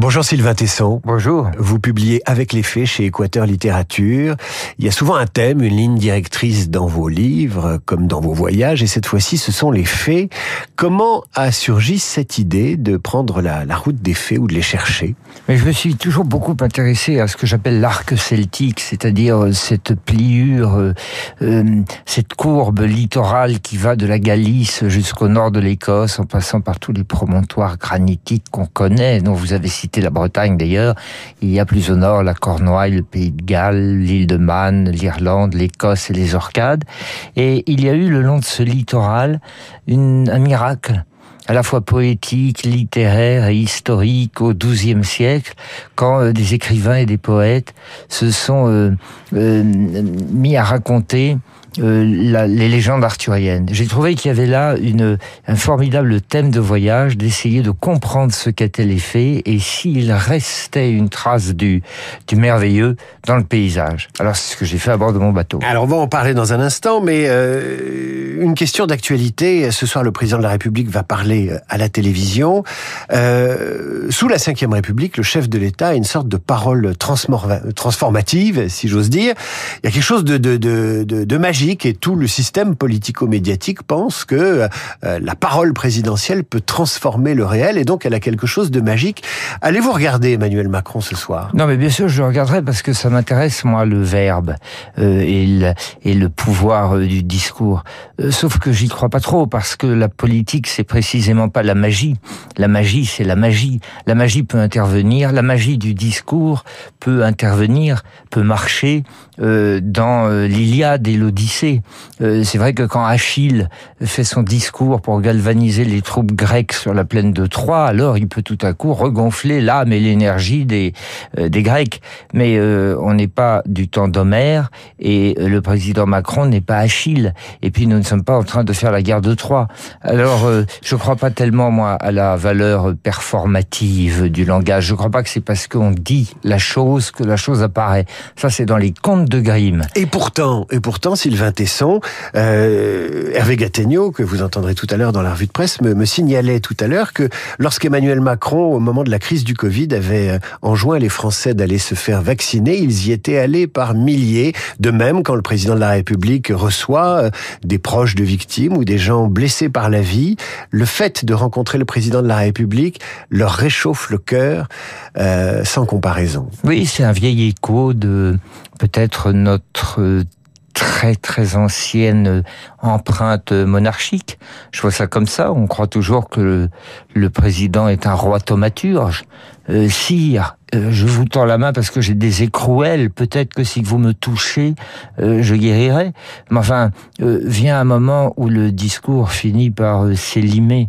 Bonjour Sylvain Tesson. Bonjour. Vous publiez Avec les faits chez Équateur Littérature. Il y a souvent un thème, une ligne directrice dans vos livres, comme dans vos voyages, et cette fois-ci, ce sont les faits. Comment a surgi cette idée de prendre la, route des faits ou de les chercher? Mais je me suis toujours beaucoup intéressé à ce que j'appelle l'arc celtique, c'est-à-dire cette pliure, euh, euh, cette courbe littorale qui va de la Galice jusqu'au nord de l'Écosse, en passant par tous les promontoires granitiques qu'on connaît, dont vous avez cité la Bretagne d'ailleurs, il y a plus au nord la Cornouaille, le Pays de Galles, l'île de Man, l'Irlande, l'Écosse et les Orcades. Et il y a eu le long de ce littoral un miracle à la fois poétique, littéraire et historique au XIIe siècle, quand euh, des écrivains et des poètes se sont euh, euh, mis à raconter la, les légendes arthuriennes. J'ai trouvé qu'il y avait là une, un formidable thème de voyage, d'essayer de comprendre ce qu'étaient les faits et s'il restait une trace du, du merveilleux dans le paysage. Alors c'est ce que j'ai fait à bord de mon bateau. Alors on va en parler dans un instant, mais euh, une question d'actualité. Ce soir, le président de la République va parler euh, à la télévision. Euh, sous la Ve République, le chef de l'État a une sorte de parole transformative, si j'ose dire. Il y a quelque chose de, de, de, de magique et tout le système politico-médiatique pense que euh, la parole présidentielle peut transformer le réel et donc elle a quelque chose de magique. Allez-vous regarder Emmanuel Macron ce soir? Non mais bien sûr je regarderai parce que ça m'intéresse moi le verbe euh, et, le, pouvoir euh, du discours. sauf que j'y crois pas trop parce que la politique c'est précisément pas la magie. La magie c'est la magie. La magie peut intervenir, la magie du discours peut intervenir, peut marcher dans l'Iliade et l'Odyssée euh, c'est vrai que quand Achille fait son discours pour galvaniser les troupes grecques sur la plaine de Troie, alors il peut tout à coup regonfler l'âme et l'énergie des, euh, des Grecs. Mais euh, on n'est pas du temps d'Homère et le président Macron n'est pas Achille. Et puis nous ne sommes pas en train de faire la guerre de Troie. Alors je ne crois pas tellement moi à la valeur performative du langage. Je ne crois pas que c'est parce qu'on dit la chose que la chose apparaît. Ça c'est dans les contes de Grimm. Et pourtant, et pourtant, Sylvain Tesson, euh, Hervé Gattegno, que vous entendrez tout à l'heure dans la revue de presse, me, me signalait tout à l'heure que lorsqu'Emmanuel Macron, au moment de la crise du Covid, avait euh, enjoint les Français d'aller se faire vacciner, ils y étaient allés par milliers. De même, quand le président de la République reçoit euh, des proches de victimes ou des gens blessés par la vie, le fait de rencontrer le président de la République leur réchauffe le cœur euh, sans comparaison. Oui, c'est un vieil écho de peut-être notre très très ancienne empreinte monarchique. Je vois ça comme ça. On croit toujours que le, président est un roi thaumaturge. Euh, sire, euh, je vous tends la main parce que j'ai des écrouelles. Peut-être que si vous me touchez, euh, je guérirai. Mais enfin, euh, vient un moment où le discours finit par s'élimer.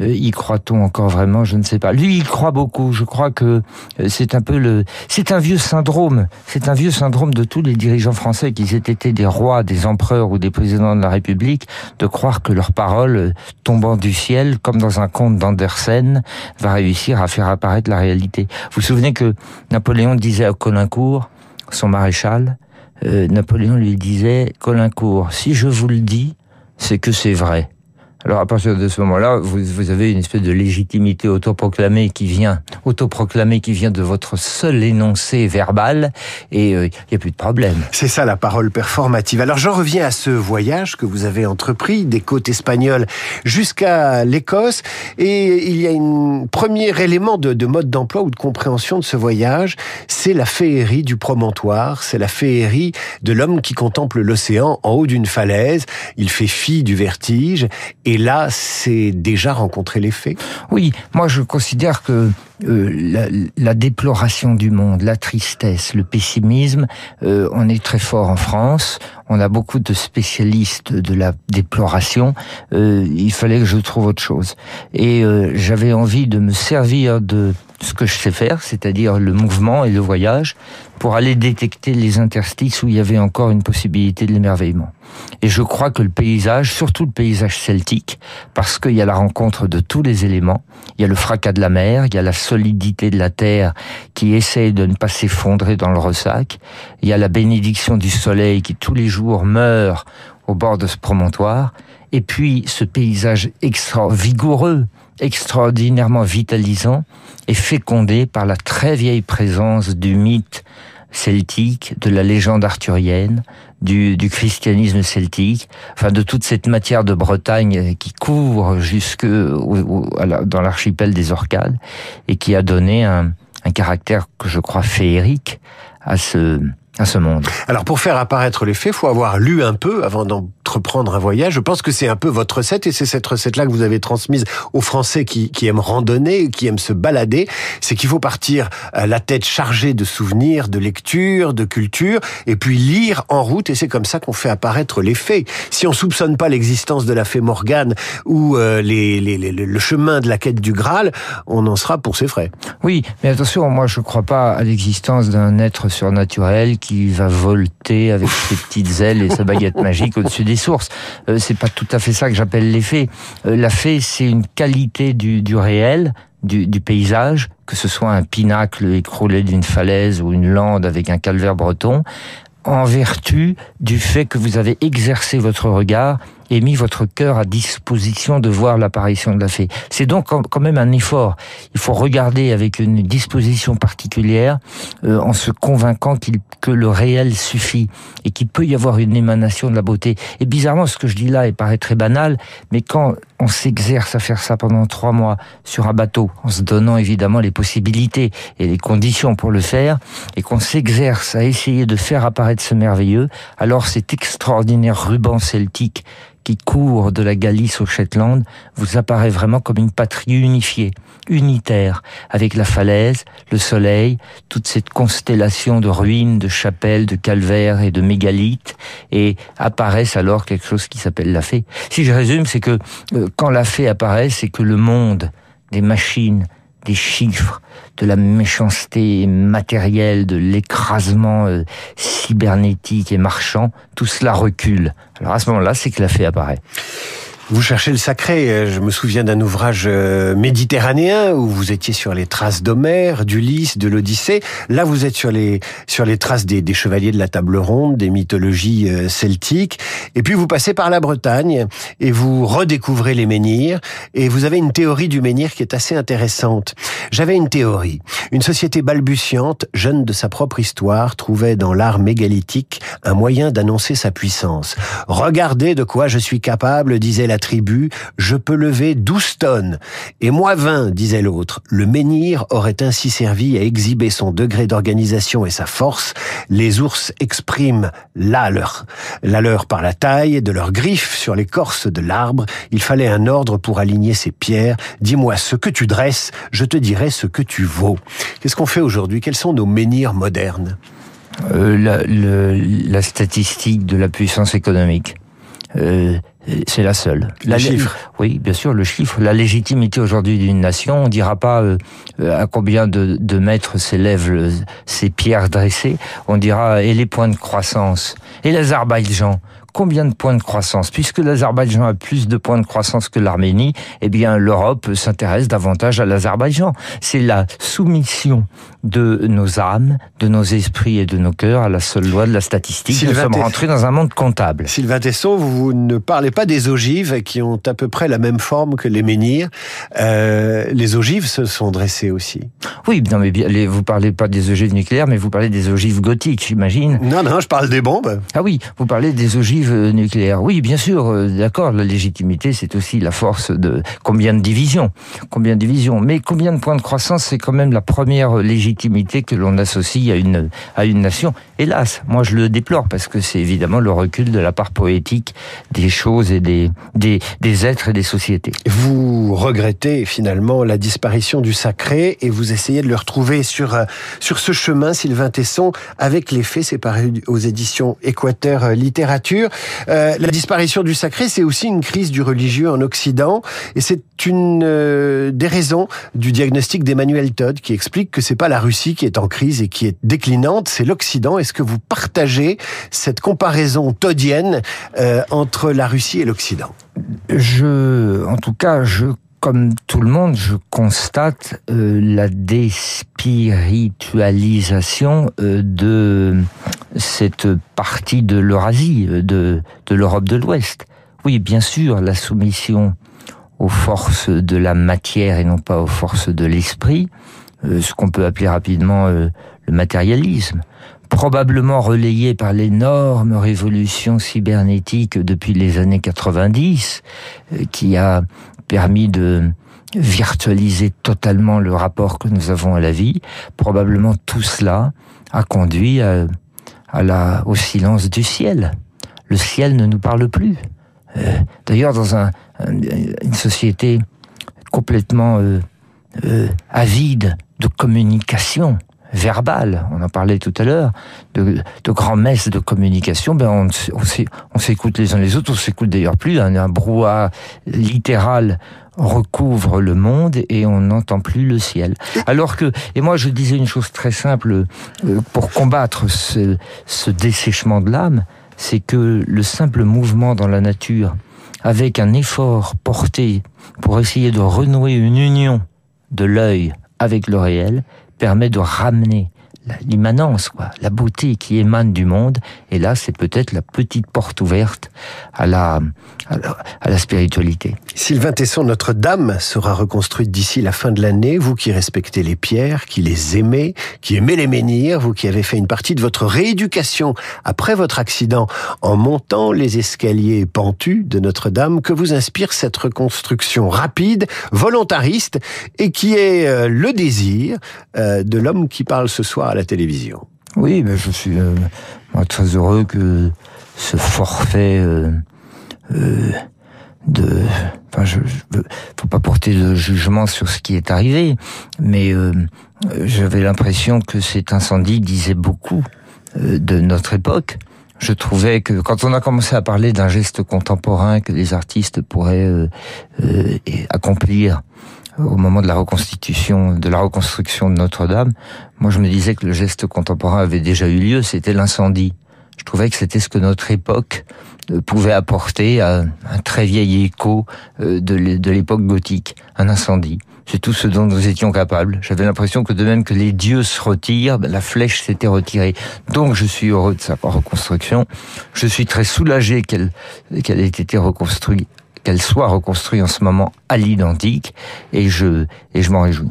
y croit-on encore vraiment? Je ne sais pas. Lui, il croit beaucoup. Je crois que c'est un peu le, c'est un vieux syndrome. C'est un vieux syndrome de tous les dirigeants français, qu'ils aient été des rois, des empereurs ou des présidents de la République, de croire que leur parole, tombant du ciel, comme dans un conte d'Andersen, va réussir à faire apparaître la réalité. Vous vous souvenez Napoléon disait à Colincourt, son maréchal, euh, Napoléon lui disait, Colincourt, si je vous le dis, c'est que c'est vrai. Alors à partir de ce moment-là, vous, vous, avez une espèce de légitimité autoproclamée qui vient, autoproclamée qui vient de votre seul énoncé verbal, et il euh, n'y a plus de problème. C'est ça la parole performative. Alors j'en reviens à ce voyage que vous avez entrepris des côtes espagnoles jusqu'à l'Écosse, et il y a un premier élément de, de mode d'emploi ou de compréhension de ce voyage, c'est la féerie du promontoire, c'est la féerie de l'homme qui contemple l'océan en haut d'une falaise. Il fait fi du vertige et là, c'est déjà rencontré les faits Oui, moi je considère que euh, la, la, déploration du monde, la tristesse, le pessimisme, euh, on est très fort en France. On a beaucoup de spécialistes de la déploration. Euh, il fallait que je trouve autre chose. Et j'avais envie de me servir de ce que je sais faire, c'est-à-dire le mouvement et le voyage, pour aller détecter les interstices où il y avait encore une possibilité de l'émerveillement. Et je crois que le paysage, surtout le paysage celtique, parce qu'il y a la rencontre de tous les éléments, il y a le fracas de la mer, il y a la solidité de la terre qui essaye de ne pas s'effondrer dans le ressac, il y a la bénédiction du soleil qui tous les jours meurt au bord de ce promontoire, et puis ce paysage extra vigoureux extraordinairement vitalisant et fécondé par la très vieille présence du mythe celtique, de la légende arthurienne, du, du, christianisme celtique, enfin de toute cette matière de Bretagne qui couvre jusque dans l'archipel des Orcades et qui a donné un, un caractère que je crois féerique à ce à ce monde. Alors pour faire apparaître les faits, faut avoir lu un peu avant d'en reprendre un voyage. Je pense que c'est un peu votre recette et c'est cette recette-là que vous avez transmise aux Français qui, qui aiment randonner, qui aiment se balader. C'est qu'il faut partir euh, la tête chargée de souvenirs, de lecture, de culture et puis lire en route et c'est comme ça qu'on fait apparaître les faits. Si on soupçonne pas l'existence de la fée Morgane ou euh, les, les, les, le chemin de la quête du Graal, on en sera pour ses frais. Oui, mais attention, moi je crois pas à l'existence d'un être surnaturel qui va volter avec ses petites ailes et sa baguette magique au-dessus des sources. Euh, c'est pas tout à fait ça que j'appelle l'effet. Euh, la fée, c'est une qualité du, du réel, du, du, paysage, que ce soit un pinacle écroulé d'une falaise ou une lande avec un calvaire breton, en vertu du fait que vous avez exercé votre regard et mis votre cœur à disposition de voir l'apparition de la fée. C'est donc quand même un effort. Il faut regarder avec une disposition particulière euh, en se convainquant qu'il que le réel suffit et qu'il peut y avoir une émanation de la beauté. Et bizarrement, ce que je dis là il paraît très banal, mais quand on s'exerce à faire ça pendant trois mois sur un bateau, en se donnant évidemment les possibilités et les conditions pour le faire, et qu'on s'exerce à essayer de faire apparaître ce merveilleux, alors cet extraordinaire ruban celtique qui court de la Galice au Shetland vous apparaît vraiment comme une patrie unifiée, unitaire, avec la falaise, le soleil, toute cette constellation de ruines, de chapelles, de calvaires et de mégalithes, et apparaissent alors quelque chose qui s'appelle la fée. Si je résume, c'est que euh, quand la fée apparaît, c'est que le monde des machines, des chiffres, de la méchanceté matérielle, de l'écrasement euh, cybernétique et marchand, tout cela recule. Alors à ce moment-là, c'est que la fée apparaît. Vous cherchez le sacré. Je me souviens d'un ouvrage euh, méditerranéen où vous étiez sur les traces d'Homère, d'Ulysse, de l'Odyssée. Là, vous êtes sur les sur les traces des, des, chevaliers de la table ronde, des mythologies euh, celtiques. Et puis vous passez par la Bretagne et vous redécouvrez les menhirs. Et vous avez une théorie du menhir qui est assez intéressante. J'avais une théorie. Une société balbutiante, jeune de sa propre histoire, trouvait dans l'art mégalithique un moyen d'annoncer sa puissance. Regardez de quoi je suis capable, disait la tribu, je peux lever douze tonnes. Et moi vingt, disait l'autre. Le menhir aurait ainsi servi à exhiber son degré d'organisation et sa force. Les ours expriment la leur. La leur par la taille de leurs griffes sur l'écorce de l'arbre. Il fallait un ordre pour aligner ces pierres. Dis-moi ce que tu dresses, je te dirai ce que tu vaux. Qu'est-ce qu'on fait aujourd'hui? Quels sont nos menhirs modernes? Euh, la, statistique de la puissance économique. Euh, c'est la seule. Le chiffre. Oui, bien sûr, le chiffre. La légitimité aujourd'hui d'une nation, on dira pas euh, à combien de, de mètres s'élèvent ces pierres dressées. On dira et les points de croissance. Et l'Azerbaïdjan, combien de points de croissance? Puisque l'Azerbaïdjan a plus de points de croissance que l'Arménie, eh bien l'Europe s'intéresse davantage à l'Azerbaïdjan. C'est la soumission de nos âmes, de nos esprits et de nos cœurs à la seule loi de la statistique. Sylvain Nous sommes rentrés dans un monde comptable. Sylvain Tesson, vous ne parlez pas des ogives qui ont à peu près la même forme que les menhirs. Euh, les ogives se sont dressées aussi. Oui, non, mais les, vous parlez pas des ogives nucléaires, mais vous parlez des ogives gothiques, j'imagine. Non, non, je parle des bombes. Ah oui, vous parlez des ogives nucléaires. Oui, bien sûr, euh, d'accord. La légitimité, c'est aussi la force de combien de divisions, combien de divisions. Mais combien de points de croissance, c'est quand même la première légitimité que l'on associe à une à une nation. Hélas, moi je le déplore parce que c'est évidemment le recul de la part poétique des choses et des des, êtres et des sociétés. Vous regrettez finalement la disparition du sacré et vous essayez de le retrouver sur euh, sur ce chemin, Sylvain Tesson, avec les faits. Paru aux éditions Équateur Littérature. Euh, la disparition du sacré, c'est aussi une crise du religieux en Occident, et c'est une euh, des raisons du diagnostic d'Emmanuel Todd qui explique que c'est pas la Russie qui est en crise et qui est déclinante, c'est l'Occident. Est-ce que vous partagez cette comparaison toddienne euh, entre la Russie et l'Occident? Je, en tout cas, je comme tout le monde, je constate euh, la déspiritualisation euh, de cette partie de l'Eurasie, euh, de, l'Europe de l'Ouest. Oui, bien sûr, la soumission aux forces de la matière et non pas aux forces de l'esprit, ce qu'on peut appeler rapidement le matérialisme, probablement relayé par l'énorme révolution cybernétique depuis les années 90, euh, qui a permis de virtualiser totalement le rapport que nous avons à la vie. Probablement tout cela a conduit à, la, au silence du ciel. Le ciel ne nous parle plus. D'ailleurs, dans un, une société complètement euh, euh, avide de communication verbale, on en parlait tout à l'heure, de, de messes de communication, ben on, s'écoute les uns les autres, on s'écoute d'ailleurs plus, un, un brouhaha littéral recouvre le monde et on n'entend plus le ciel. Alors que, et moi je disais une chose très simple, euh, pour combattre ce, ce dessèchement de l'âme, c'est que le simple mouvement dans la nature, avec un effort porté pour essayer de renouer une union de l'œil avec le réel, permet de ramener l'immanence, quoi, la beauté qui émane du monde. Et là, c'est peut-être la petite porte ouverte à la, à la, spiritualité. Sylvain Tesson, Notre-Dame sera reconstruite d'ici la fin de l'année. Vous qui respectez les pierres, qui les aimez, qui aimez les menhirs, vous qui avez fait une partie de votre rééducation après votre accident en montant les escaliers pentus de Notre-Dame, que vous inspire cette reconstruction rapide, volontariste et qui est euh, le désir euh, de l'homme qui parle ce soir à la télévision. Oui, mais je suis euh, très heureux que ce forfait euh, euh, de, enfin, je, je, faut pas porter de jugement sur ce qui est arrivé, mais j'avais l'impression que cet incendie disait beaucoup de notre époque. Je trouvais que quand on a commencé à parler d'un geste contemporain que les artistes pourraient accomplir au moment de la reconstitution, de la reconstruction de Notre-Dame, moi je me disais que le geste contemporain avait déjà eu lieu, c'était l'incendie. Je trouvais que c'était ce que notre époque euh, pouvait apporter à un très vieil écho euh, de l'époque gothique, un incendie. C'est tout ce dont nous étions capables. J'avais l'impression que de même que les dieux se retirent, ben, la flèche s'était retirée. Donc je suis heureux de sa reconstruction. Je suis très soulagé qu'elle qu'elle ait été reconstruite qu'elle soit reconstruite en ce moment à l'identique et je, et je m'en réjouis.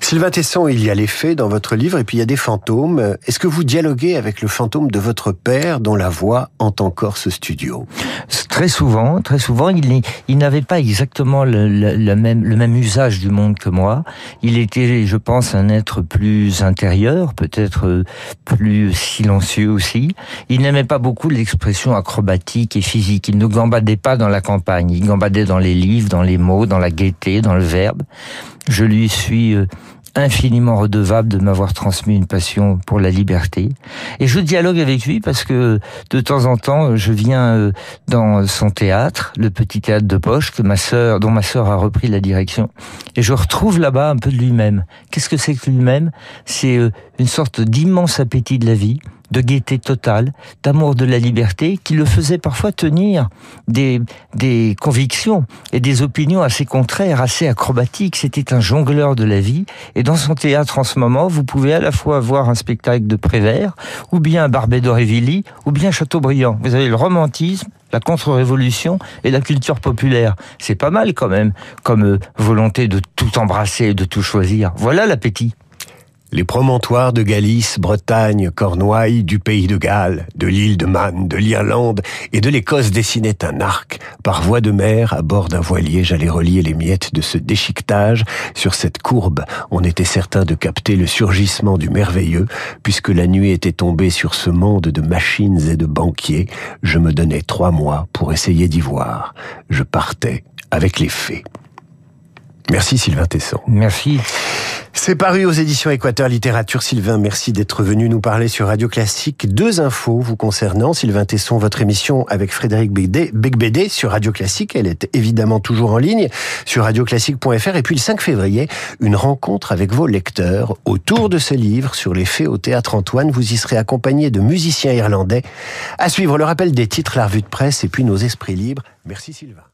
Sylvain Tesson, il y a les faits dans votre livre et puis il y a des fantômes. Est-ce que vous dialoguez avec le fantôme de votre père dont la voix hante encore ce studio? Très souvent, très souvent, il, n'avait pas exactement le, le, même, le même usage du monde que moi. Il était, je pense, un être plus intérieur, peut-être euh, plus silencieux aussi. Il n'aimait pas beaucoup l'expression acrobatique et physique. Il ne gambadait pas dans la campagne. Il gambadait dans les livres, dans les mots, dans la gaieté, dans le verbe. Je lui suis euh, infiniment redevable de m'avoir transmis une passion pour la liberté. Et je dialogue avec lui parce que de temps en temps, je viens euh, dans son théâtre, le petit théâtre de poche que ma sœur, dont ma sœur a repris la direction, et je retrouve là-bas un peu de lui-même. Qu'est-ce que c'est que lui-même? C'est euh, une sorte d'immense appétit de la vie, de gaieté totale, d'amour de la liberté, qui le faisait parfois tenir des, des convictions et des opinions assez contraires, assez acrobatiques. C'était un jongleur de la vie. Et dans son théâtre en ce moment, vous pouvez à la fois voir un spectacle de Prévert, ou bien Barbet d'Aurevilly, ou bien Chateaubriand. Vous avez le romantisme, la contre-révolution et la culture populaire. C'est pas mal quand même, comme euh, volonté de tout embrasser et de tout choisir. Voilà l'appétit. Les promontoires de Galice, Bretagne, Cornouailles, du pays de Galles, de l'île de Man, de l'Irlande et de l'Écosse dessinaient un arc. Par voie de mer, à bord d'un voilier, j'allais relier les miettes de ce déchiquetage. Sur cette courbe, on était certain de capter le surgissement du merveilleux, puisque la nuit était tombée sur ce monde de machines et de banquiers. Je me donnais trois mois pour essayer d'y voir. Je partais avec les fées. Merci Sylvain Tesson. Merci. C'est paru aux éditions Équateur Littérature. Sylvain, merci d'être venu nous parler sur Radio Classique. Deux infos vous concernant. Sylvain Tesson, votre émission avec Frédéric Becbédé sur Radio Classique. Elle est évidemment toujours en ligne sur radioclassique.fr. Et puis le 5 février, une rencontre avec vos lecteurs autour de ce livre sur les faits au théâtre Antoine. Vous y serez accompagné de musiciens irlandais. À suivre le rappel des titres, la revue de presse et puis nos esprits libres. Merci Sylvain.